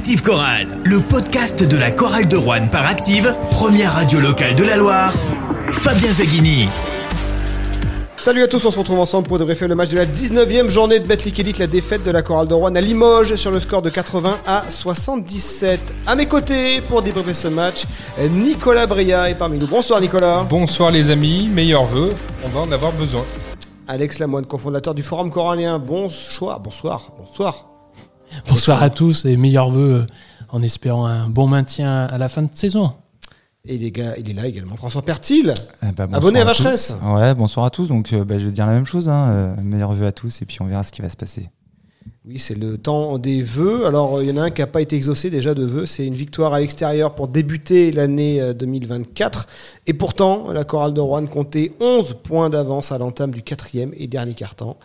Active Chorale, le podcast de la chorale de Rouen par Active, première radio locale de la Loire. Fabien Zaghini. Salut à tous, on se retrouve ensemble pour débriefer le match de la 19e journée de Betclic Elite, la défaite de la chorale de Rouen à Limoges sur le score de 80 à 77. À mes côtés pour débriefer ce match, Nicolas Bria est parmi nous. Bonsoir Nicolas. Bonsoir les amis, meilleurs vœux, on va en avoir besoin. Alex Lamoine, cofondateur du Forum Corallien. Bonsoir, bonsoir, bonsoir. Bonsoir à tous et meilleurs vœux euh, en espérant un bon maintien à la fin de saison. Et les gars, il est là également. François Pertil, Eh ben, bonsoir abonné à tous. Vacheresse. Ouais, bonsoir à tous. Donc, euh, bah, je vais dire la même chose. Hein. euh, meilleurs vœux à tous et puis on verra ce qui va se passer. Oui, c'est le temps des vœux. Alors, euh, il y en a un qui n'a pas été exaucé déjà de vœux. C'est une victoire à l'extérieur pour débuter l'année euh, 2024. Et pourtant, la chorale de Rouen comptait 11 points d'avance à l'entame du quatrième et dernier quart-temps.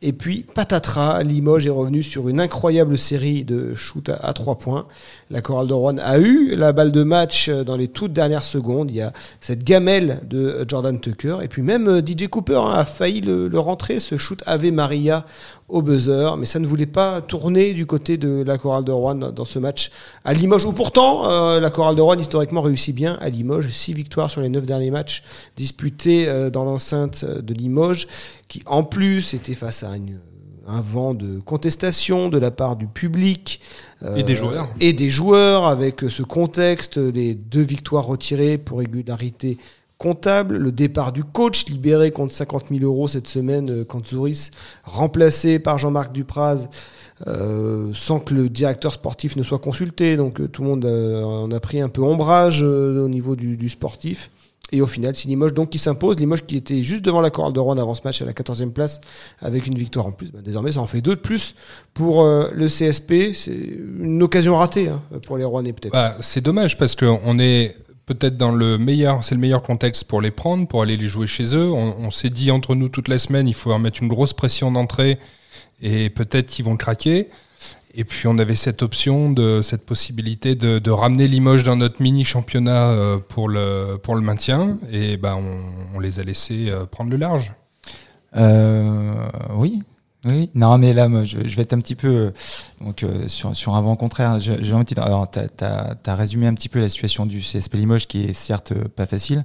Et puis, patatras, Limoges est revenu sur une incroyable série de shoots à, 3 points. La chorale de Rouen a eu la balle de match euh, dans les toutes dernières secondes. Il y a cette gamelle de euh, Jordan Tucker. Et puis même euh, DJ Cooper hein, a failli le, le rentrer, ce shoot Ave Maria au buzzer, mais ça ne voulait pas tourner du côté de la chorale de Rouen dans ce match à Limoges, où pourtant euh, la chorale de Rouen historiquement réussit bien à Limoges, six victoires sur les neuf derniers matchs disputés euh, dans l'enceinte de Limoges, qui en plus était face à une- un vent de contestation de la part du public euh, Et des joueurs. et des joueurs avec ce contexte, les deux victoires retirées pour régularité comptable, le départ du coach libéré contre 50 000 euros cette semaine euh, quand Zouris, remplacé par Jean-Marc Dupraz, euh, sans que le directeur sportif ne soit consulté. Donc euh, tout le monde euh, en a pris un peu ombrage euh, au niveau du, sportif. Et au final, c'est Limoges donc qui s'impose. Limoges qui était juste devant la chorale de Rouen avant ce match à la 14e place avec une victoire en plus. Ben, désormais, ça en fait deux de plus pour euh, le CSP. C'est une occasion ratée hein, pour les Rouennais peut-être. Bah, c'est dommage parce qu'on est peut-être dans le meilleur, c'est le meilleur contexte pour les prendre, pour aller les jouer chez eux. On, s'est dit entre nous toute la semaine, il faut leur mettre une grosse pression d'entrée et peut-être qu'ils vont craquer. Et puis on avait cette option, cette possibilité de, ramener Limoges dans notre mini championnat euh, pour le pour le maintien. Et ben on, les a laissés euh, prendre le large. Euh, oui. Oui, non, mais là, je, vais être un petit peu donc euh, sur, sur un vent contraire. J'ai envie de dire, alors, t'as as, résumé un petit peu la situation du CSP Limoges, qui est certes euh, pas facile.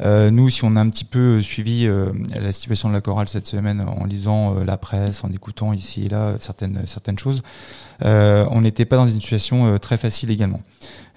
Euh, nous, si on a un petit peu suivi la situation de la chorale cette semaine en lisant la presse, en écoutant ici et là certaines certaines choses, on n'était pas dans une situation très facile également.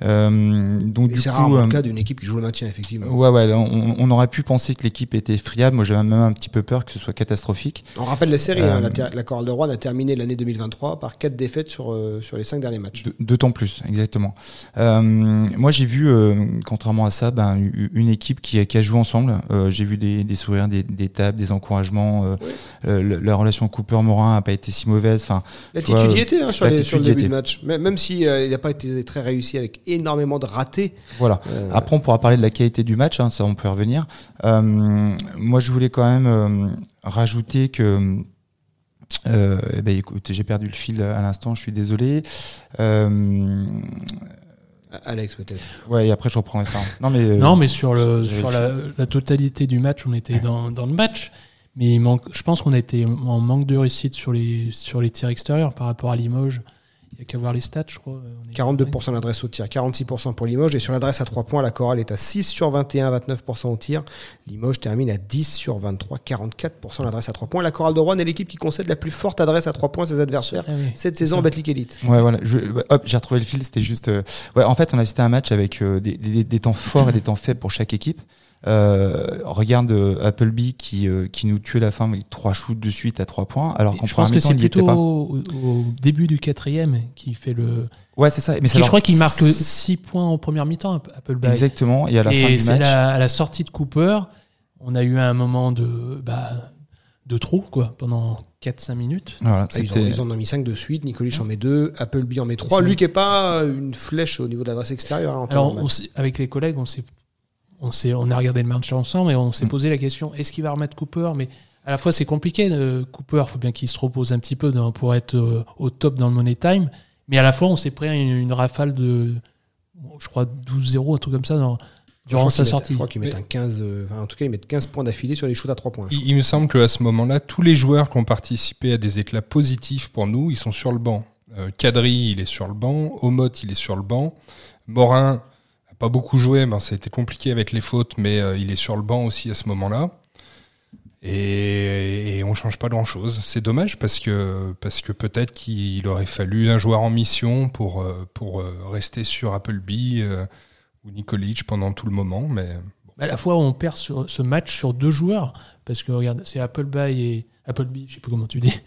Euh, donc c'est coup, rarement euh, le cas d'une équipe qui joue le maintien, effectivement. Ouais, ouais, on, on aurait pu penser que l'équipe était friable. Moi, j'avais même un petit peu peur que ce soit catastrophique. On rappelle la série, Euh, hein, la chorale de Rouen a terminé l'année 2023 par quatre défaites sur, euh, sur les cinq derniers matchs. D'autant plus, exactement. Euh, moi, j'ai vu, euh, contrairement à ça, ben, une équipe qui, a- qui a joué ensemble. J'ai vu des, des sourires, des, des tables, des encouragements. La relation Cooper-Morin n'a pas été si mauvaise. Enfin, L'attitude y était hein, sur, les- sur le début de match. Même, même si il n'a pas été très réussi avec énormément de ratés. voilà. Après, on pourra parler de la qualité du match, hein, ça on peut y revenir. Moi, je voulais quand même rajouter que. Euh, eh ben, écoute, j'ai perdu le fil à l'instant, je suis désolé. Euh, Alex peut-être. ouais, et après je reprends. Enfin, non, mais, euh, non, mais sur, le, sur la, la totalité du match, on était dans, dans le match. Mais il manque, je pense qu'on a été en manque de réussite sur les, sur les tirs extérieurs par rapport à Limoges. Il n'y a qu'à voir les stats, je crois. On est- 42% d'adresse au tir, 46% pour Limoges. Et sur l'adresse à 3 points, la chorale est à 6 sur 21, 29% au tir. Limoges termine à 10 sur 23, 44% d'adresse à 3 points. La chorale de Rouen est l'équipe qui concède la plus forte adresse à 3 points à ses adversaires. Ah oui, Cette saison en. Betclic Elite. Ouais, voilà. Je, ouais, hop, j'ai retrouvé le fil. C'était juste. euh, ouais, en fait, on a assisté à un match avec euh, des, des, des temps forts et des temps faibles pour chaque équipe. Euh, regarde euh, Appleby qui, euh, qui nous tuait la fin avec trois shoots de suite à trois points, alors qu'en Je pense première que mi-temps, c'est il y était plutôt pas. au, au début du quatrième qui fait le. Ouais, c'est ça. Mais je crois qu'il marque 6 points en première mi-temps, Appleby. Exactement. Et à la fin du match. la- à la sortie de Cooper, on a eu un moment de, bah, de trou quoi, pendant 4-5 minutes. Voilà, Ah, Ils, ont, ils en ont mis 5 de suite. Nicolich en met 2, Appleby en met 3. sont- Lui qui n'est pas une flèche au niveau de l'adresse extérieure. hein, Alors, on avec les collègues, on s'est, on s'est, on a regardé le match ensemble et on s'est Mm. posé la question est-ce qu'il va remettre Cooper? Mais à la fois, c'est compliqué. euh, Cooper, faut bien qu'il se repose un petit peu dans- pour être euh, au top dans le money time. Mais à la fois, on s'est pris une, une rafale de, je crois, 12-0, un truc comme ça, dans, durant sa sortie. Je crois qu'ils mettent un 15, euh, enfin, en tout cas, ils mettent 15 points d'affilée sur les shoots à 3 points. Il, il me semble qu'à ce moment-là, tous les joueurs qui ont participé à des éclats positifs pour nous, ils sont sur le banc. Euh, Kadri, il est sur le banc. Omot, il est sur le banc. Morin pas beaucoup joué, ben, ça a été compliqué avec les fautes, mais euh, il est sur le banc aussi à ce moment-là. Et, et on change pas grand-chose. C'est dommage parce que, parce que peut-être qu'il aurait fallu un joueur en mission pour, euh, pour euh, rester sur Appleby ou Nikolic pendant tout le moment. Mais À la fois, on perd sur ce match sur deux joueurs, parce que regarde, c'est Appleby et Appleby, je sais pas comment tu dis,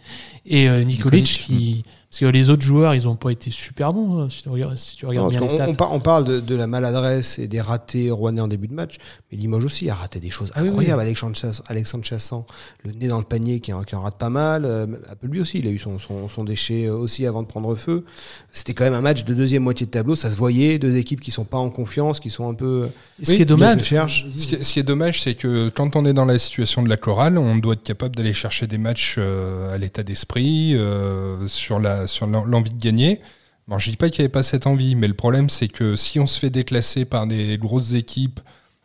et euh, Nikolic, Nikolic, qui, parce que les autres joueurs, ils ont pas été super bons. hein, si tu regardes, si tu regardes Non, bien les stats. on, par- on parle de, de la maladresse et des ratés rouennais en début de match, mais Limoges aussi a raté des choses Ah oui, incroyables. Alexandre, Chass- Alexandre Chassan, le nez dans le panier qui en, qui en rate pas mal. Euh, Appleby aussi, il a eu son, son, son déchet euh, aussi avant de prendre feu. C'était quand même un match de deuxième moitié de tableau, ça se voyait, deux équipes qui sont pas en confiance, qui sont un peu... Et ce qui est dommage. Ce qui, est, ce qui est dommage, c'est que quand on est dans la situation de la chorale, on doit être capable d'aller chercher des matchs euh, à l'état d'esprit, euh, sur la sur l'en- l'envie de gagner. Bon, je dis pas qu'il n'y avait pas cette envie, mais le problème, c'est que si on se fait déclasser par des grosses équipes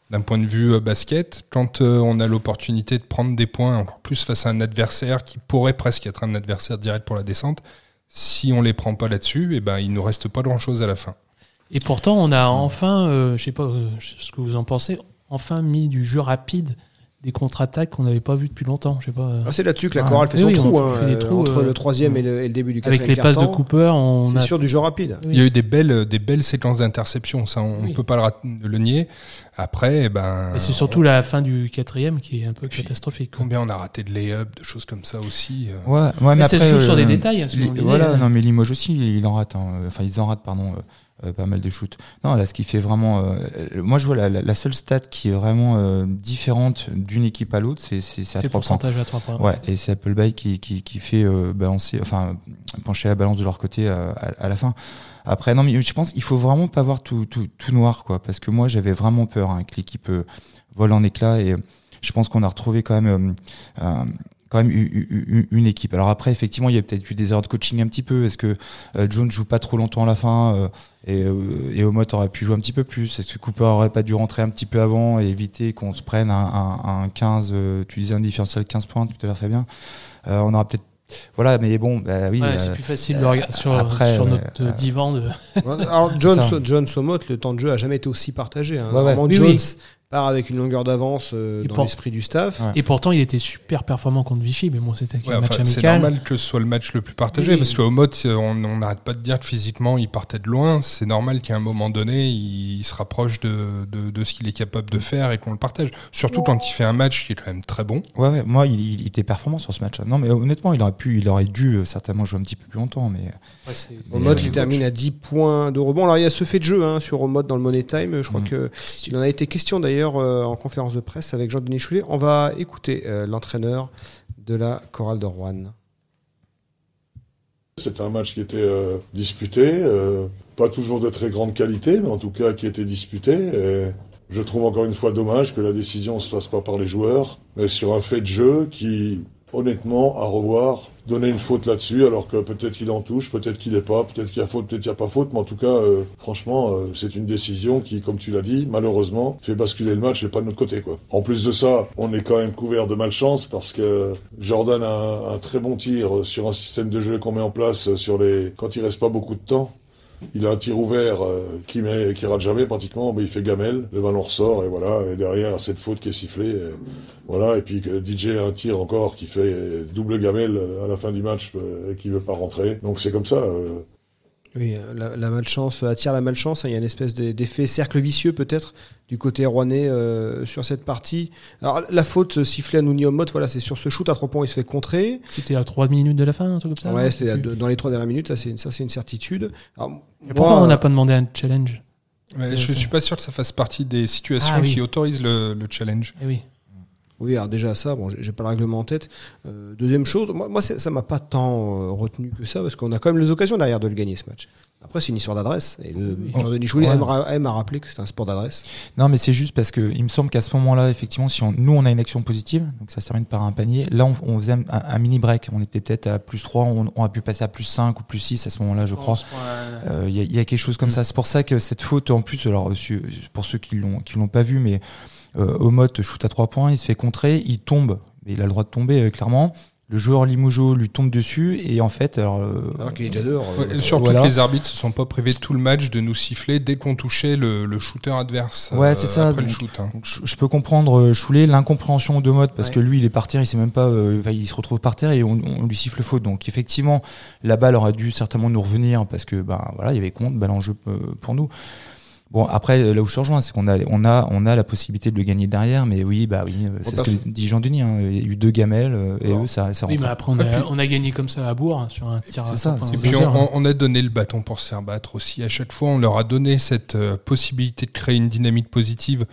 d'un point de vue euh, basket, quand euh, on a l'opportunité de prendre des points, encore plus face à un adversaire qui pourrait presque être un adversaire direct pour la descente, si on les prend pas là-dessus, eh ben il nous reste pas grand-chose à la fin. Et pourtant, on a enfin, euh, je sais pas euh, ce que vous en pensez, enfin mis du jeu rapide, des contre-attaques qu'on n'avait pas vu depuis longtemps. Je sais pas. euh, Ah, C'est là-dessus que la Ah, chorale fait son oui, trou. hein, fait des euh, trous, entre euh, le troisième et le, et le début du quatrième avec les passes de Cooper, on C'est a sûr du jeu rapide. Oui. Il y a eu des belles, des belles séquences d'interception, ça on ne Oui. peut pas le, rat- le nier. Après, eh ben, Et c'est surtout la fin du quatrième qui est un peu Puis, catastrophique. quoi. combien on a raté de lay-up, de choses comme ça aussi. euh. Ouais, ouais, mais Mais ça se après, joue sur euh, des détails, hein, li- voilà, non, mais Limoges aussi, il en rate. hein. Enfin, ils en ratent, pardon, pas mal de shoots. Non, là, ce qui fait vraiment. euh, euh, moi, je vois la, la- la seule stat qui est vraiment euh, différente d'une équipe à l'autre, c'est c'est à C'est le 3 points. pourcentage à 3 points. Ouais, et c'est Appleby qui, qui, qui fait euh, balancer, enfin, pencher la balance de leur côté euh, à, à la fin. Après, non, mais je pense qu'il faut vraiment pas voir tout, tout, tout noir, quoi, parce que moi, j'avais vraiment peur hein, que l'équipe euh, vole en éclats et euh, je pense qu'on a retrouvé quand même, euh, euh, quand même une équipe. Alors après, effectivement, il y a peut-être eu des erreurs de coaching un petit peu. Est-ce que euh, Jones joue pas trop longtemps à la fin euh, et, euh, et Omot aurait pu jouer un petit peu plus? Est-ce que Cooper aurait pas dû rentrer un petit peu avant et éviter qu'on se prenne un, un, un 15, euh, tu disais un différentiel de 15 points tout à l'heure, Fabien euh, On aura peut-être voilà, mais bon, bah oui. Ouais, euh, c'est plus facile de regarder sur, après, sur ouais, notre euh, divan. De... Alors. John Somot, le temps de jeu a jamais été aussi partagé. Hein. Ouais, Oui, Jones oui. Part avec une longueur d'avance euh, Et dans pour- l'esprit du staff. Ouais. Et pourtant, il était super performant contre Vichy, mais bon, c'était Ouais, un match enfin, c'est normal que ce soit le match le plus partagé, Oui. parce qu'au mode, on n'arrête pas de dire que physiquement, il partait de loin. C'est normal qu'à un moment donné, il, se rapproche de, de, de ce qu'il est capable de faire et qu'on le partage. Surtout quand il fait un match qui est quand même très bon. Ouais, ouais, moi, il, il était performant sur ce match. Non, mais honnêtement, il aurait pu, il aurait dû euh, certainement jouer un petit peu plus longtemps, mais Omot Mais- qui termine à 10 points de rebond. Alors il y a ce fait de jeu hein, sur Omot dans le Money Time. Je crois Mm. que il en a été question d'ailleurs euh, en conférence de presse avec Jean-Denis Choulet. On va écouter euh, l'entraîneur de la chorale de Rouen. C'était un match qui était euh, disputé, pas toujours de très grande qualité, mais en tout cas qui était disputé. Je trouve encore une fois dommage que la décision ne se fasse pas par les joueurs, mais sur un fait de jeu qui, honnêtement, à revoir, donnait une faute là-dessus, alors que peut-être qu'il en touche, peut-être qu'il n'est pas, peut-être qu'il y a faute, peut-être qu'il n'y a pas faute, mais en tout cas, euh, franchement, euh, c'est une décision qui, comme tu l'as dit, malheureusement, fait basculer le match et pas de notre côté, quoi. En plus de ça, on est quand même couvert de malchance parce que Jordan a un, un très bon tir sur un système de jeu qu'on met en place sur les, quand il reste pas beaucoup de temps. Il a un tir ouvert euh, qui met, qui rate jamais pratiquement, mais il fait gamelle, le ballon ressort et voilà. Et derrière cette faute qui est sifflée, et voilà. Et puis que DJ a un tir encore qui fait euh, double gamelle euh, à la fin du match euh, et qui veut pas rentrer. Donc c'est comme ça. euh, Oui, euh, la, la malchance attire la malchance. hein. Il y a une espèce de- d'effet cercle vicieux peut-être du côté rouennais euh, sur cette partie. Alors la faute sifflée à Nouni Omot, voilà, c'est sur ce shoot à trois points, il se fait contrer. C'était à 3 minutes de la fin, un truc comme ça ouais, c'était dans les trois dernières minutes, ça c'est ça c'est une certitude. Alors, Et pourquoi moi, on n'a pas demandé un challenge Ouais, je c'est- suis pas sûr que ça fasse partie des situations Ah oui. qui autorisent le, le challenge. Eh oui. Oui, alors déjà ça, bon, j'ai pas le règlement en tête. Euh, deuxième chose, moi, ça m'a pas tant euh, retenu que ça, parce qu'on a quand même les occasions derrière de le gagner ce match. Après, c'est une histoire d'adresse. Et le Oui. Jean-Denis Choulet Ouais. aime, à rappeler que c'est un sport d'adresse. Non, mais c'est juste parce que il me semble qu'à ce moment-là, effectivement, si on, nous on a une action positive, donc ça se termine par un panier. Là, on, on faisait un, un mini break. On était peut-être à plus 3, on, on a pu passer à plus 5 ou plus 6 à ce moment-là, je crois. Euh, Il y, a- il y a quelque chose comme Mm. ça. C'est pour ça que cette faute, en plus, alors pour ceux qui l'ont qui l'ont pas vu, mais euh, Omot shoot à 3 points, il se fait contrer, il tombe, mais il a le droit de tomber euh, clairement. le joueur Limoujo lui tombe dessus et en fait, alors, euh, Alors qu'il est déjà dehors. euh, Ouais, surtout voilà. que les arbitres se sont pas privés tout le match de nous siffler dès qu'on touchait le, le shooter adverse. Ouais, c'est ça, Après le shoot. hein. Donc, je, peux comprendre Choulet l'incompréhension de mode parce Ouais. que lui il est par terre, il sait même pas, euh, il se retrouve par terre et on, on lui siffle faute. Donc effectivement, la balle aurait dû certainement nous revenir parce que ben voilà, il y avait compte, balle en jeu euh, pour nous. Bon après euh, là où je te rejoins, c'est qu'on a on a on a la possibilité de le gagner derrière, mais oui bah oui, euh, c'est ce que dit Jean Denis. hein, il y a eu deux gamelles euh, et eux ça ça Oui, mais après, on a, puis- on a gagné comme ça à Bourg, hein, sur un tir à ça, Et puis on, on a donné le bâton pour se faire battre aussi. À chaque fois, on leur a donné cette euh, possibilité de créer une dynamique positive.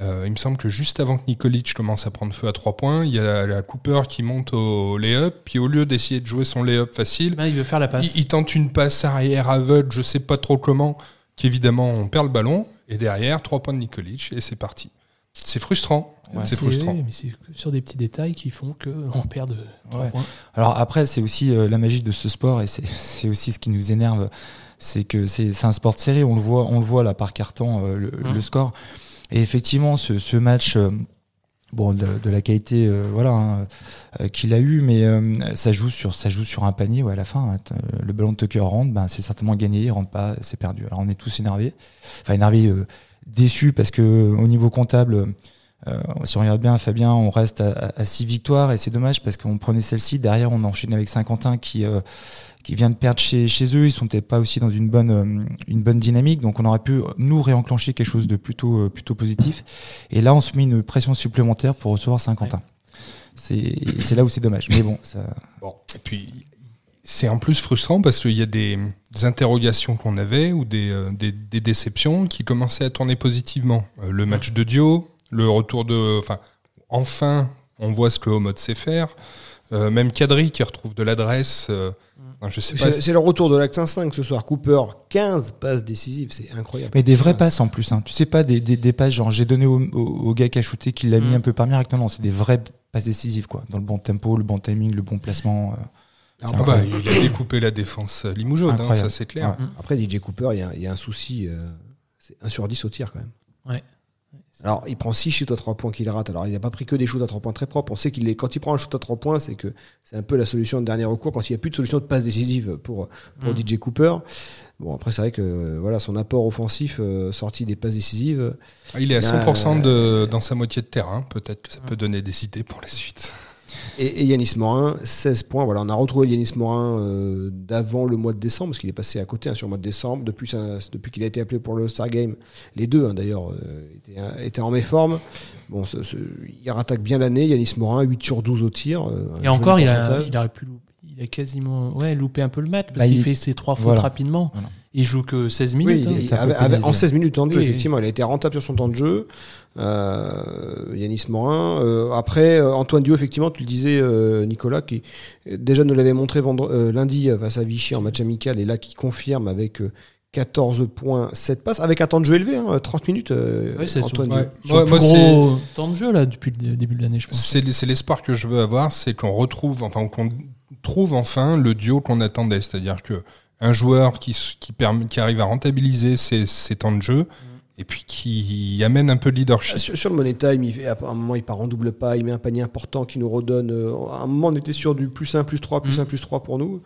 Euh, il me semble que juste avant que Nikolic commence à prendre feu à trois points, il y a la Cooper qui monte au lay-up, puis au lieu d'essayer de jouer son lay-up facile, Là, il veut faire la passe. il, il tente une passe arrière aveugle, je sais pas trop comment, qu'évidemment on perd le ballon, et derrière, trois points de Nikolic, et c'est parti. C'est frustrant. Ouais. c'est frustrant. oui, mais c'est sur des petits détails qui font qu'on perd de trois Ouais. points. Alors après, c'est aussi euh, la magie de ce sport et c'est c'est aussi ce qui nous énerve, c'est que c'est c'est un sport de série. On le voit, on le voit là par carton euh, le, Mhm. le score. Et effectivement, ce, ce match, euh, bon, de, la qualité, euh, voilà, hein, euh, qu'il a eu, mais euh, ça joue sur ça joue sur un panier. Ouais, à la fin, hein, le ballon de Tucker rentre, ben c'est certainement gagné. Il rentre pas, c'est perdu. Alors on est tous énervés, enfin énervés, déçus parce que au niveau comptable. Euh, si on regarde bien, Fabien, on reste à, à, six victoires et c'est dommage parce qu'on prenait celle-ci. Derrière, on enchaîne avec Saint-Quentin qui euh, qui vient de perdre chez, chez eux. Ils sont peut-être pas aussi dans une bonne euh, une bonne dynamique, donc on aurait pu nous réenclencher quelque chose de plutôt plutôt positif. Et là, on se met une pression supplémentaire pour recevoir Saint-Quentin. C'est c'est là où c'est dommage. Mais bon, ça. Bon, et puis c'est en plus frustrant parce qu'il y a des, des interrogations qu'on avait ou des, des, des déceptions qui commençaient à tourner positivement. Le match de Dio, le retour de, enfin, enfin, on voit ce que Homod sait faire. Euh, même Kadri qui retrouve de l'adresse. euh, je sais pas. C'est le retour de l'Axe 5 ce soir. Cooper, 15 passes décisives, c'est incroyable. Mais des vraies 15. passes en plus. Hein. Tu sais pas des, des, des passes genre j'ai donné au, au, au gars qui a shooté qui l'a mis Mm. un peu par miracle. Non, non, c'est des vraies passes décisives quoi. Dans le bon tempo, le bon timing, le bon placement. euh. Ah bah, il a découpé la défense limougeaude, hein, Incroyable. ça c'est clair. Ouais. après, DJ Cooper, il y a, il y a un souci. euh, c'est 1 sur 10 au tir quand même. Ouais. Alors, il prend 6 shoots à 3 points qu'il rate. Alors, il n'a pas pris que des shoots à 3 points très propres. On sait qu'il est, quand il prend un shoot à 3 points, c'est que c'est un peu la solution de dernier recours quand il n'y a plus de solution de passe décisive pour, pour Mm. DJ Cooper. Bon, après, c'est vrai que euh, voilà, son apport offensif, euh, sorti des passes décisives, Ah, Il est à Euh, 100% de, dans sa moitié de terrain. Peut-être que ça peut donner des idées pour la suite. Et, et Yanis Morin, 16 points. Voilà, on a retrouvé Yanis Morin euh, d'avant le mois de décembre, parce qu'il est passé à côté hein, sur le mois de décembre. Depuis, sa- depuis qu'il a été appelé pour le Star Game, les deux hein, d'ailleurs euh, étaient, étaient en méforme. Bon, ce- ce- il rattaque bien l'année. Yanis Morin, 8 sur 12 au tir. euh, Et encore, il a, il aurait pu louper. Il a quasiment ouais, loupé un peu le match parce Bah, qu'il il- fait ses trois fautes Voilà. rapidement. Voilà. Il joue que 16 Oui, minutes. il- hein. avait- avait- en pénalisé. 16 minutes de temps de jeu, Oui, oui. effectivement, il a été rentable sur son temps de jeu. Euh, Yanis Morin. Euh, après, euh, Antoine Dio, effectivement, tu le disais, euh, Nicolas, qui déjà nous l'avait montré vendre, euh, lundi face à Vichy en match amical, et là qui confirme avec euh, 14 points, 7 passes, avec un temps de jeu élevé, hein, 30 minutes, euh, c'est Antoine son- Dio. Ouais. Son Moi- plus moi, gros temps de jeu là depuis le début de l'année, je pense. C'est c'est l'espoir que je veux avoir, c'est qu'on retrouve, enfin qu'on trouve enfin le duo qu'on attendait, c'est-à-dire que un joueur qui, qui, permet, qui arrive à rentabiliser ses, ses temps de jeu et puis qui amène un peu de leadership. Sur, sur le Money Time, il fait, à un moment, il part en double pas, il met un panier important qui nous redonne. euh, à un moment, on était sur du plus 1, plus 3, plus Mm. 1, plus 3 pour nous,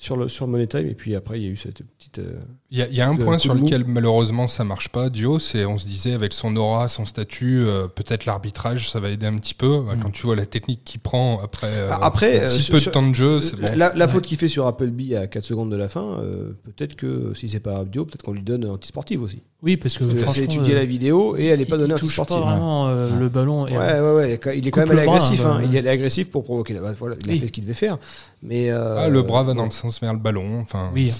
sur le, sur le Money Time, et puis après, il y a eu cette petite. euh, Il y, a- il y a un de point sur lequel malheureusement ça marche pas, Dio, c'est on se disait avec son aura, son statut, euh, peut-être l'arbitrage, ça va aider un petit peu. Bah, Quand tu vois la technique qu'il prend après, euh, Ah, après, si euh, peu sur- de temps de jeu, c'est bon. La, la faute qu'il fait sur Appleby à 4 secondes de la fin, euh, peut-être que si c'est pas Abdio, peut-être qu'on lui donne anti-sportive aussi. Oui, parce que Parce que c'est étudier euh, la vidéo et elle n'est pas il- donnée il touche pas anti-sportive. vraiment euh, le ballon. et, Ouais, ouais, ouais, il est quand- il même allé agressif. hein, hein. bah. Il est allé agressif pour provoquer la voilà, Il a Oui. fait ce qu'il devait faire. Mais, euh, Ah, le bras va dans le sens vers le ballon. Enfin, oui,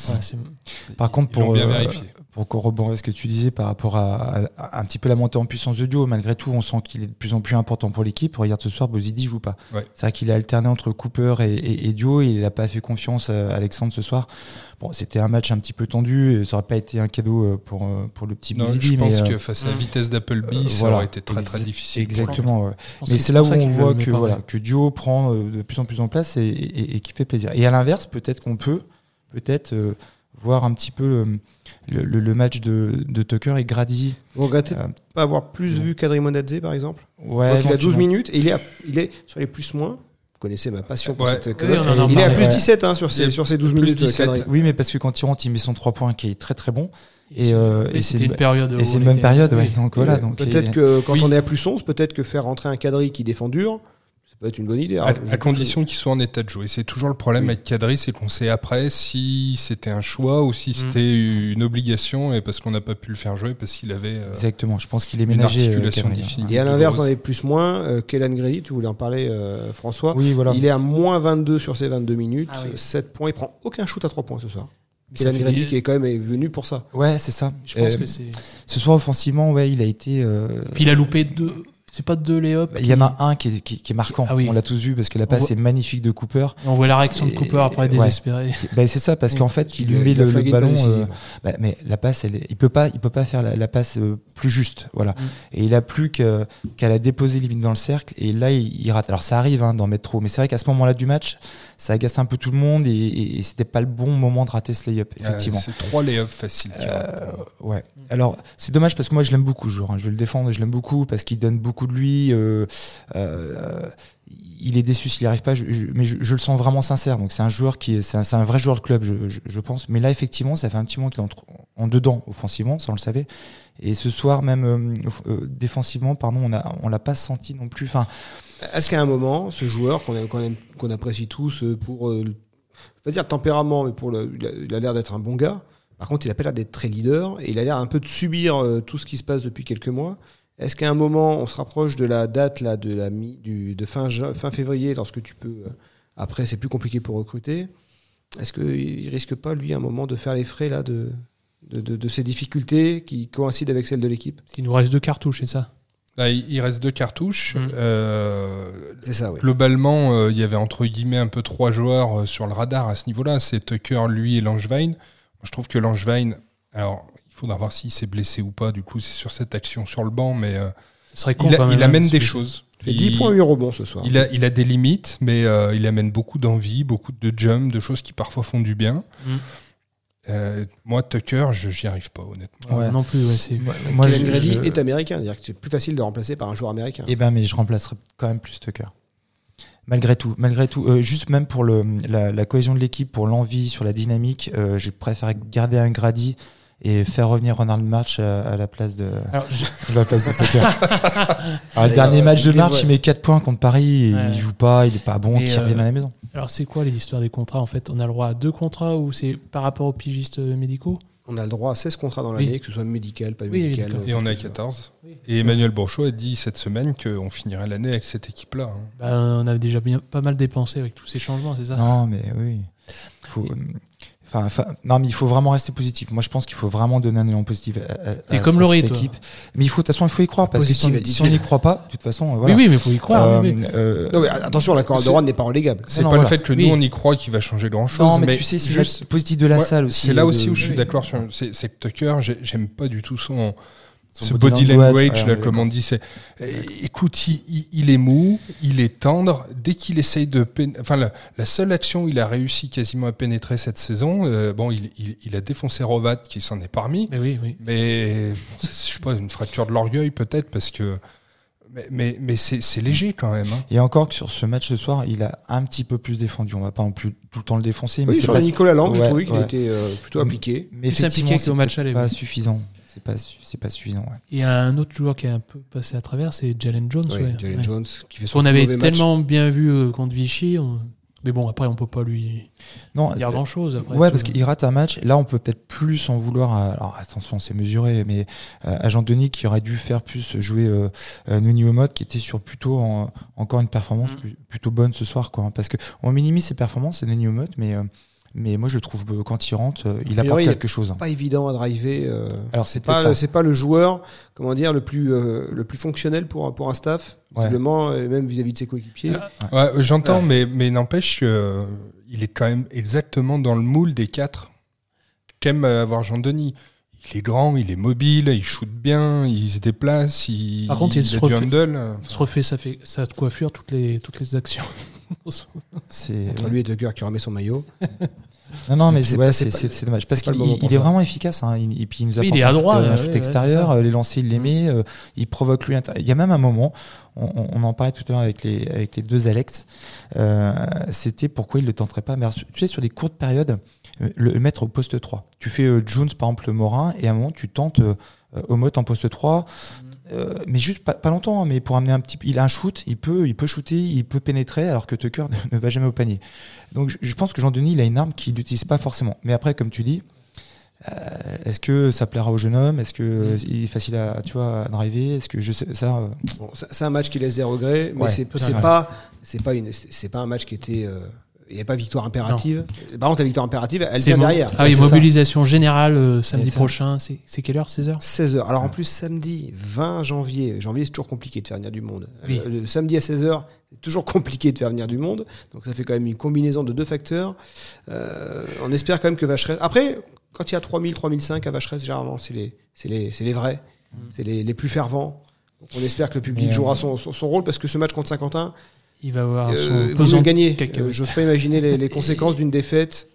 Par contre, pour, bien euh, vérifié. Pour corroborer ce que tu disais par rapport à, à- à un petit peu la montée en puissance de duo, malgré tout, on sent qu'il est de plus en plus important pour l'équipe. Regarde ce soir, Bozidi joue pas. Ouais. C'est vrai qu'il a alterné entre Cooper et, et, et Dio. Il n'a pas fait confiance à Alexandre ce soir. Bon, c'était un match un petit peu tendu. Ça aurait pas été un cadeau euh, pour, euh, pour le petit Non, Bozidi. je pense mais, euh, que face à la Mm. vitesse d'Appleby, euh, ça voilà. aurait été très très difficile. Exactement. ouais. Mais c'est là où on voit que voilà que Dio prend euh, de plus en plus en place et, et, et qui fait plaisir. Et à l'inverse, peut-être qu'on peut peut-être euh, voir un petit peu euh, le, le- le match de, de Tucker et Grady. Vous regrettez Euh, pas avoir plus non. vu Kadri Monadze, par exemple Ouais, Donc, Il a 12 éventuellement. minutes et il est, à- il est sur les plus-moins. Vous connaissez ma passion pour Ouais. cette Oui, Il est à plus Ouais. 17 hein, sur, ces 12 plus minutes. 17. Kadri. Oui, mais parce que quand il rentre, il met son 3 points qui est très très bon. Et, euh, c'est c'était une, période. et c'est une bonne était- période, ouais. oui. Donc voilà. Ouais. Peut-être et- que quand Oui. on est à plus 11, peut-être que faire rentrer un Kadri qui défend dur, peut être une bonne idée. À, Alors, à condition qu'il soit en état de jouer. C'est toujours le problème Oui. avec Kadri, c'est qu'on sait après si c'était un choix ou si Mm. c'était une obligation et parce qu'on n'a pas pu le faire jouer parce qu'il avait euh, Exactement. Je pense qu'il est une ménagé. euh, articulation Kadri. difficile. Et à l'inverse, dans douloureuse. les plus-moins, euh, Kellan Grady, tu voulais en parler, euh, François. Oui, voilà. Il est à moins 22 sur ses 22 minutes, Ah oui. 7 points. Il prend aucun shoot à 3 points ce soir. Fait Grady qui est quand même est venu pour ça. Ouais, c'est ça. Je pense Euh, que c'est. Ce soir, offensivement, ouais, il a été. euh, Puis il a loupé deux. C'est pas deux lay-up. Il y en a un qui est, qui, qui est marquant. Ah oui. On l'a tous vu parce que la passe voit- est magnifique de Cooper. On voit la réaction de Cooper après ouais. désespéré. Ben, c'est ça parce qu'en fait, il, lui met il le, ballon. euh, bah, mais la passe, elle est- il peut pas, il peut pas faire la, la passe euh, plus juste, voilà. Mm. Et il a plus qu'à la déposer limite dans le cercle et là il, il rate. Alors ça arrive hein, d'en mettre trop, mais c'est vrai qu'à ce moment-là du match, ça agace un peu tout le monde et, et, et c'était pas le bon moment de rater ce layup, Euh, effectivement. c'est trois lay-up faciles. Euh, ouais. Alors c'est dommage parce que moi je l'aime beaucoup, ce joueur. hein. Je vais le défendre, je l'aime beaucoup parce qu'il donne beaucoup lui. euh, euh, il est déçu s'il n'y arrive pas, mais je, le sens vraiment sincère. Donc c'est un joueur qui est, c'est un, vrai joueur de club, je, pense. Mais là effectivement, ça fait un petit moment qu'il est en, dedans offensivement, ça on le savait. Et ce soir même euh, défensivement, pardon, on a, on l'a pas senti non plus. Enfin, Est-ce qu'à un moment, ce joueur qu'on aime- qu'on apprécie tous pour, euh, pas dire tempérament, mais pour il a- l'air d'être un bon gars. Par contre, il a pas l'air d'être très leader et il a l'air un peu de subir tout ce qui se passe depuis quelques mois. Est-ce qu'à un moment, on se rapproche de la date là, de, la mi, du, de fin, fin février, lorsque tu peux. euh, après, c'est plus compliqué pour recruter. Est-ce qu'il risque pas, lui, à un moment, de faire les frais là, de, de, de, de ces difficultés qui coïncident avec celles de l'équipe? Il nous reste deux cartouches, c'est ça? Là, il reste deux cartouches. Mm. Euh, C'est ça, oui. globalement, euh, il y avait entre guillemets un peu trois joueurs euh, sur le radar à ce niveau-là. C'est Tucker, lui et Langevin. Je trouve que Langevin, alors faudra voir s'il s'est blessé ou pas. Du coup, c'est sur cette action sur le banc, mais euh, con il, a- quand même, il hein, amène des choses. Il fait Il- 10 points, 8 rebonds ce soir. Il a, il a des limites, mais euh, il amène beaucoup d'envie, beaucoup de jump, de choses qui parfois font du bien. Mm. Euh, moi, Tucker, je j'y arrive pas, honnêtement. Ouais. Non plus, ouais, c'est. moi, je- Grady je- est américain, c'est-à-dire que c'est plus facile de remplacer par un joueur américain. Eh ben, mais je remplacerai quand même plus Tucker. Malgré tout, malgré tout, euh, juste même pour le, la, la cohésion de l'équipe, pour l'envie, sur la dynamique, euh, j'ai préféré garder un Grady et faire revenir Ronald March à, à la place de, Alors, je- à la place de Tucker. Alors, le D'ailleurs, dernier match de March, il met 4 points contre Paris, et Ouais. il joue pas, il est pas bon, qu'il euh, revienne à la maison. alors, c'est quoi les histoires des contrats En fait, on a le droit à deux contrats ou c'est par rapport aux pigistes euh, médicaux? On a le droit à 16 contrats dans l'année, Oui. que ce soit médical, pas Oui, médical. Et on est à tout ça. 14. Oui. Et Emmanuel Bourchot a dit cette semaine qu'on finirait l'année avec cette équipe-là. hein. Ben, On a déjà bien, pas mal dépensé avec tous ces changements, c'est ça? Non, mais oui. Faut, euh, Enfin, enfin, non, mais il faut vraiment rester positif. Moi, je pense qu'il faut vraiment donner un élan positif à, à- T'es à- comme Laurie, cette toi. équipe. Mais il faut, de toute façon, il faut y croire parce que si on, si on n'y croit pas, de toute façon, voilà. Oui, oui, mais il faut y croire. Euh, oui, oui. euh, Non, mais attention, la Chorale de C'est- Rouen n'est pas relégable. C'est non, pas voilà. le fait que Oui. nous on y croit qu'il va changer grand-chose. non, mais, mais tu sais, c'est juste, juste positif de la Ouais, salle aussi. c'est là de- aussi où je suis d'accord. sur- C'est c'est que Tucker, j'ai- j'aime pas du tout son, Son ce body body language, language, ouais, là, on est comme on dit. C'est, écoute, il, est mou, il est tendre. Dès qu'il essaye de, pén- enfin, la, la seule action où il a réussi quasiment à pénétrer cette saison, euh, bon, il, il, il a défoncé Rovat qui s'en est parmi. Mais oui, oui. Mais je sais pas, une fracture de l'orgueil peut-être parce que, mais, mais, mais c'est, léger quand même. hein. Et encore que sur ce match ce soir, il a un petit peu plus défendu. On va pas en plus tout le temps le défoncer, mais Oui, c'est sur pas, Nicolas Lang, j'ai Ouais, trouvé qu'il ouais. était euh, plutôt appliqué. mais Plus effectivement, impliqué c'est qu'au match aller. pas suffisant. C'est pas, c'est pas suffisant. Ouais. Il y a un autre joueur qui est un peu passé à travers, c'est Jalen Jones. Oui, ouais. Jalen Ouais. Jones, qui fait son On avait match. tellement bien vu euh, contre Vichy. on- Mais bon, après, on peut pas lui Non, dire grand chose. Après, Ouais, parce qu'il rate un match. Là, on peut peut-être plus en vouloir. À, alors attention, c'est mesuré, mais euh, à Jean Denis qui aurait dû faire plus jouer euh, euh, Nuni Omot, qui était sur plutôt en- encore une performance Mm. plus- plutôt bonne ce soir, quoi. hein, Parce que on minimise ses performances, c'est Nuni Omot, mais euh, mais moi je le trouve euh, quand il rentre, euh, apporte priori, il quelque chose. hein. Pas évident à driver. euh, Alors c'est pas, c'est pas le joueur, comment dire, le plus, euh, le plus fonctionnel pour, pour un staff, Ouais. visiblement, et même vis-à-vis de ses coéquipiers. Ouais, j'entends, Ouais. mais, mais n'empêche que il est quand même exactement dans le moule des quatre qu'aime avoir Jean-Denis. Il est grand, il est mobile, il shoot bien, il se déplace, il, Par contre, il se refait- handle. Il se refait sa, fait, sa coiffure toutes les, toutes les actions. C'est Entre lui et Tucker qui remet son maillot. Non, non, mais C'est ouais, dommage. Parce qu'il le il est vraiment efficace. Hein. Il- Et puis il nous Oui, apporte il est à un shoot, droit, un ouais, shoot ouais, extérieur. Les lancers, il les met. euh, Il provoque lui. Il y a même un moment, on, en parlait tout à l'heure avec les, avec les deux Alex, euh, c'était pourquoi il le tenterait pas. Mais alors, tu sais, sur des courtes périodes, euh, le le mettre au poste 3. Tu fais euh, Jones, par exemple, Morin, et à un moment, tu tentes euh, Omot en poste 3. Euh, mais juste pas, pas longtemps, hein, mais pour amener un petit, il a un shoot, il peut, il peut shooter, il peut pénétrer, alors que Tucker ne, ne va jamais au panier. Donc je, je pense que Jean Denis, il a une arme qu'il n'utilise pas forcément. Mais après, comme tu dis, euh, est-ce que ça plaira au jeune homme? Est-ce que il est facile à, tu vois, à driver? Est-ce que je sais ça euh, Bon, c'est un match qui laisse des regrets, mais Ouais, c'est pas c'est pas une c'est pas un match qui était il n'y a pas victoire impérative. Par contre, la victoire impérative, elle vient derrière. Ah oui, ça. mobilisation générale euh, samedi prochain. C'est quelle heure 16h 16h. Alors en plus, samedi 20 janvier, janvier c'est toujours compliqué de faire venir du monde. Oui. Euh, Le samedi à 16h, c'est toujours compliqué de faire venir du monde. Donc ça fait quand même une combinaison de deux facteurs. Euh, on espère quand même que Vacheresse. Après, quand il y a 3000, 3005 à Vacheresse, généralement, c'est les, c'est les, c'est les vrais, c'est les, les plus fervents. Donc on espère que le public jouera son, son, son rôle parce que ce match contre Saint-Quentin, Il va avoir euh, son pesant gagner. Euh, J'ose pas imaginer les, les conséquences d'une défaite.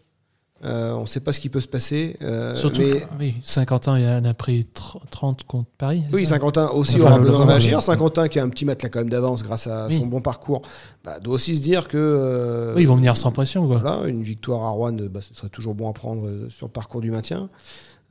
Euh, on ne sait pas ce qui peut se passer. euh, Surtout, mais- que- oui, Saint-Quentin, en a pris tr- 30 contre Paris. Oui, Saint-Quentin aussi Enfin, aura besoin de réagir. Saint-Quentin, qui a un petit matelas quand même d'avance grâce à Oui. son bon parcours, bah, doit aussi se dire que. Oui, ils vont venir sans pression. Quoi. Voilà, une victoire à Rouen, bah, ce serait toujours bon à prendre sur le parcours du maintien.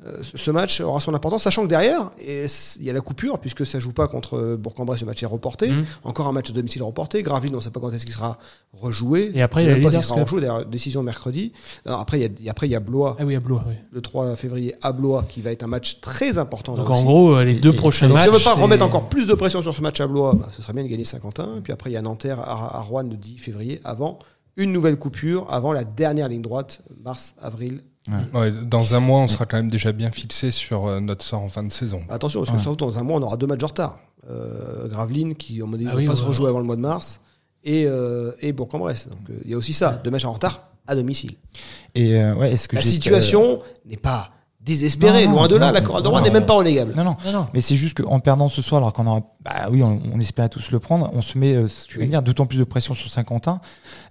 Euh, ce- match aura son importance, sachant que derrière, il y a la coupure, puisque ça joue pas contre euh, Bourg-en-Bresse, ce match est reporté. Mhm. Encore un match à domicile reporté. Graville, on ne sait pas quand est-ce qu'il sera rejoué. Et après, il y a pas s'il sera rejoué, d'ailleurs, décision mercredi. Après, il y a, après, il y a Blois, Ah oui, à Blois. oui. le 3 février, à Blois, qui va être un match très important. Donc aussi. en gros, euh, les deux Et- prochains Donc, matchs. si on veut pas remettre encore plus de pression sur ce match à Blois, bah, ce serait bien de gagner Saint-Quentin. Puis après, il y a Nanterre à, à Rouen le 10 février, avant une nouvelle coupure, avant la dernière ligne droite, mars-avril. Ouais, dans un mois, on sera quand même déjà bien fixé sur euh, notre sort en fin de saison. Attention, parce que surtout dans un mois, on aura deux matchs de retard. Euh, Gravelines, qui, on m'a dit, Ah ne oui, va pas ouais, se rejouer ouais. avant le mois de mars, et, euh, et Bourg-en-Bresse. Donc euh, il y a aussi ça, deux matchs en retard à domicile. Et euh, ouais, est-ce que La situation n'est pas désespérée, Non, non, loin de là. non, la Rouen n'est même pas relégable. Non, non. Non, non. Mais c'est juste qu'en perdant ce soir, alors qu'on aura, bah oui, on, on espérait tous le prendre, on se met, euh, ce que tu veux dire, d'autant plus de pression sur Saint-Quentin.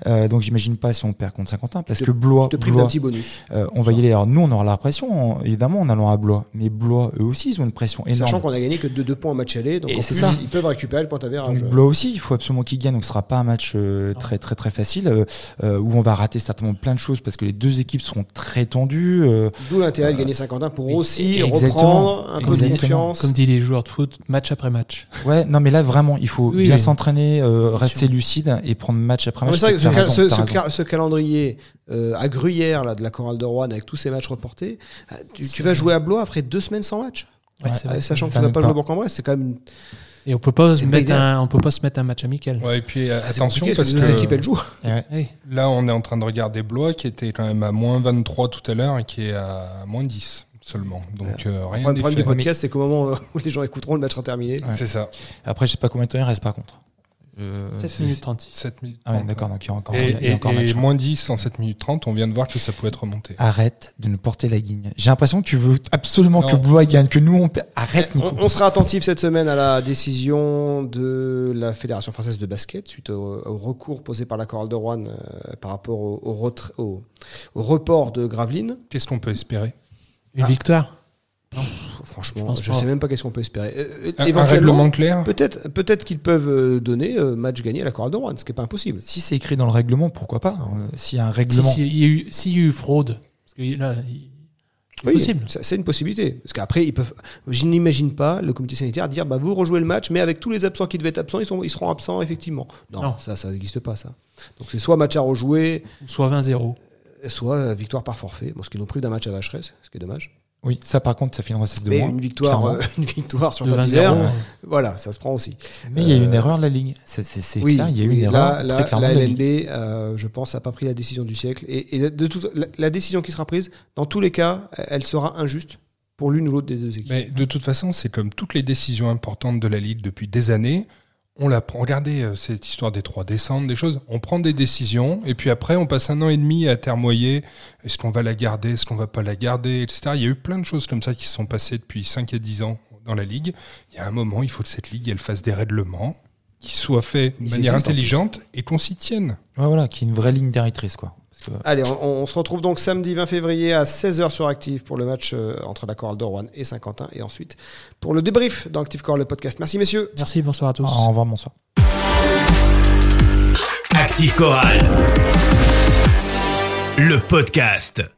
Euh, donc j'imagine pas si on perd contre Saint-Quentin, parce te- que Blois, Je te Blois, d'un petit bonus. euh, on va y aller. Alors nous, on aura la pression, en- évidemment, en allant à Blois. Mais Blois, eux aussi, ils ont une pression énorme. Sachant qu'on a gagné que de deux points en match aller, donc Et en c'est plus, ça. ils peuvent récupérer le point avérage. Donc Blois aussi, il faut absolument qu'ils gagnent. Donc ce sera pas un match euh, très très très facile euh, euh, où on va rater certainement plein de choses parce que les deux équipes seront très tendues. euh, D'où l'intérêt de gagner Saint-Quentin pour aussi reprendre un peu de confiance. Comme disent les joueurs de foot, match après match. Ouais, non mais là vraiment, il faut Oui, bien oui. s'entraîner, euh, rester lucide et prendre match après Non, mais match. c'est vrai que ce, T'as cal- raison, ce- t'as ce raison. cal- ce calendrier euh, à Gruyère là, de la chorale de Rouen avec tous ces matchs reportés, euh, tu, tu vas jouer à Blois après deux semaines sans match, Ouais, Ouais. sachant que tu vas n'aide pas jouer Bourg-en-Bresse, c'est quand même Et on peut pas se mettre un, on peut pas se mettre un match amical. Ouais, et puis c'est attention parce que que équipes elles jouent. Là, on est en train de regarder Blois qui était quand même à moins 23 tout à l'heure et qui est à moins 10 seulement. Donc euh, Le rien problème n'est du podcast, c'est qu'au moment où les gens écouteront, le match sera terminé. Ouais. C'est ça. Après, je sais pas combien de temps il reste par contre. Euh, 7 c'est- minutes 36. 7 minutes. Ah ouais, 30, d'accord, donc il y a encore, Et, il y a et- encore et match. moins 10 en 7 minutes 30, on vient de voir que ça pouvait être remonté. Arrête de nous porter la guigne. J'ai l'impression que tu veux absolument Non. que Blois gagne, que nous on. Arrête, Nico. On, on sera attentif cette semaine à la décision de la Fédération française de basket suite au, au recours posé par la chorale de Rouen euh, par rapport au, au retra- au- au report de Gravelines. Qu'est-ce qu'on peut espérer? Une Ah. victoire Franchement, Je pas. sais même pas qu'est-ce qu'on peut espérer. Euh, un, un règlement clair peut-être peut-être qu'ils peuvent euh, donner euh, match gagné à la chorale de Rouen, ce qui n'est pas impossible. Si c'est écrit dans le règlement, pourquoi pas Euh, S'il y a un règlement. S'il y, a eu- s'il y a eu fraude, parce que là, il- c'est Oui, possible. C'est une possibilité. Parce qu'après, ils peuvent. Je n'imagine pas le comité sanitaire dire bah, vous rejouez le match, mais avec tous les absents qui devaient être absents, ils, sont, ils seront absents effectivement. Non, Non. ça, ça n'existe pas, ça. Donc c'est soit match à rejouer, Soit 20-0. Soit victoire par forfait. Bon, ce qui nous prive d'un match à Vacheresse, ce qui est dommage. Oui, ça par contre, ça fait une recette de mais moins. une victoire, euh, une victoire sur De ta 20-0. d'hiver, euh, voilà, ça se prend aussi. Mais il y a eu une Euh, erreur de la ligne. C'est Oui, clair, il y a eu oui, une erreur là, très là, clairement la. LNB, euh, je pense, n'a pas pris la décision du siècle. Et, et de toute, la, la décision qui sera prise, dans tous les cas, elle sera injuste pour l'une ou l'autre des deux équipes. Mais de toute façon, c'est comme toutes les décisions importantes de la Ligue depuis des années. On la prend. Regardez euh, cette histoire des trois décembre, des choses. On prend des décisions et puis après, on passe un an et demi à termoyer. Est-ce qu'on va la garder? Est-ce qu'on va pas la garder? Etc. Il y a eu plein de choses comme ça qui se sont passées depuis 5 à 10 ans dans la Ligue. Il y a un moment, il faut que cette Ligue, elle fasse des règlements qui soient faits de Ils manière intelligente et qu'on s'y tienne. Ouais, voilà, qui est une vraie ligne directrice, quoi. Allez, on, on se retrouve donc samedi 20 février à 16h sur Active pour le match euh, entre la chorale de Rouen et Saint-Quentin. Et ensuite pour le débrief dans Active Chorale, le podcast. Merci messieurs. Merci, bonsoir à tous. Au revoir, bonsoir. Active Chorale. Le podcast.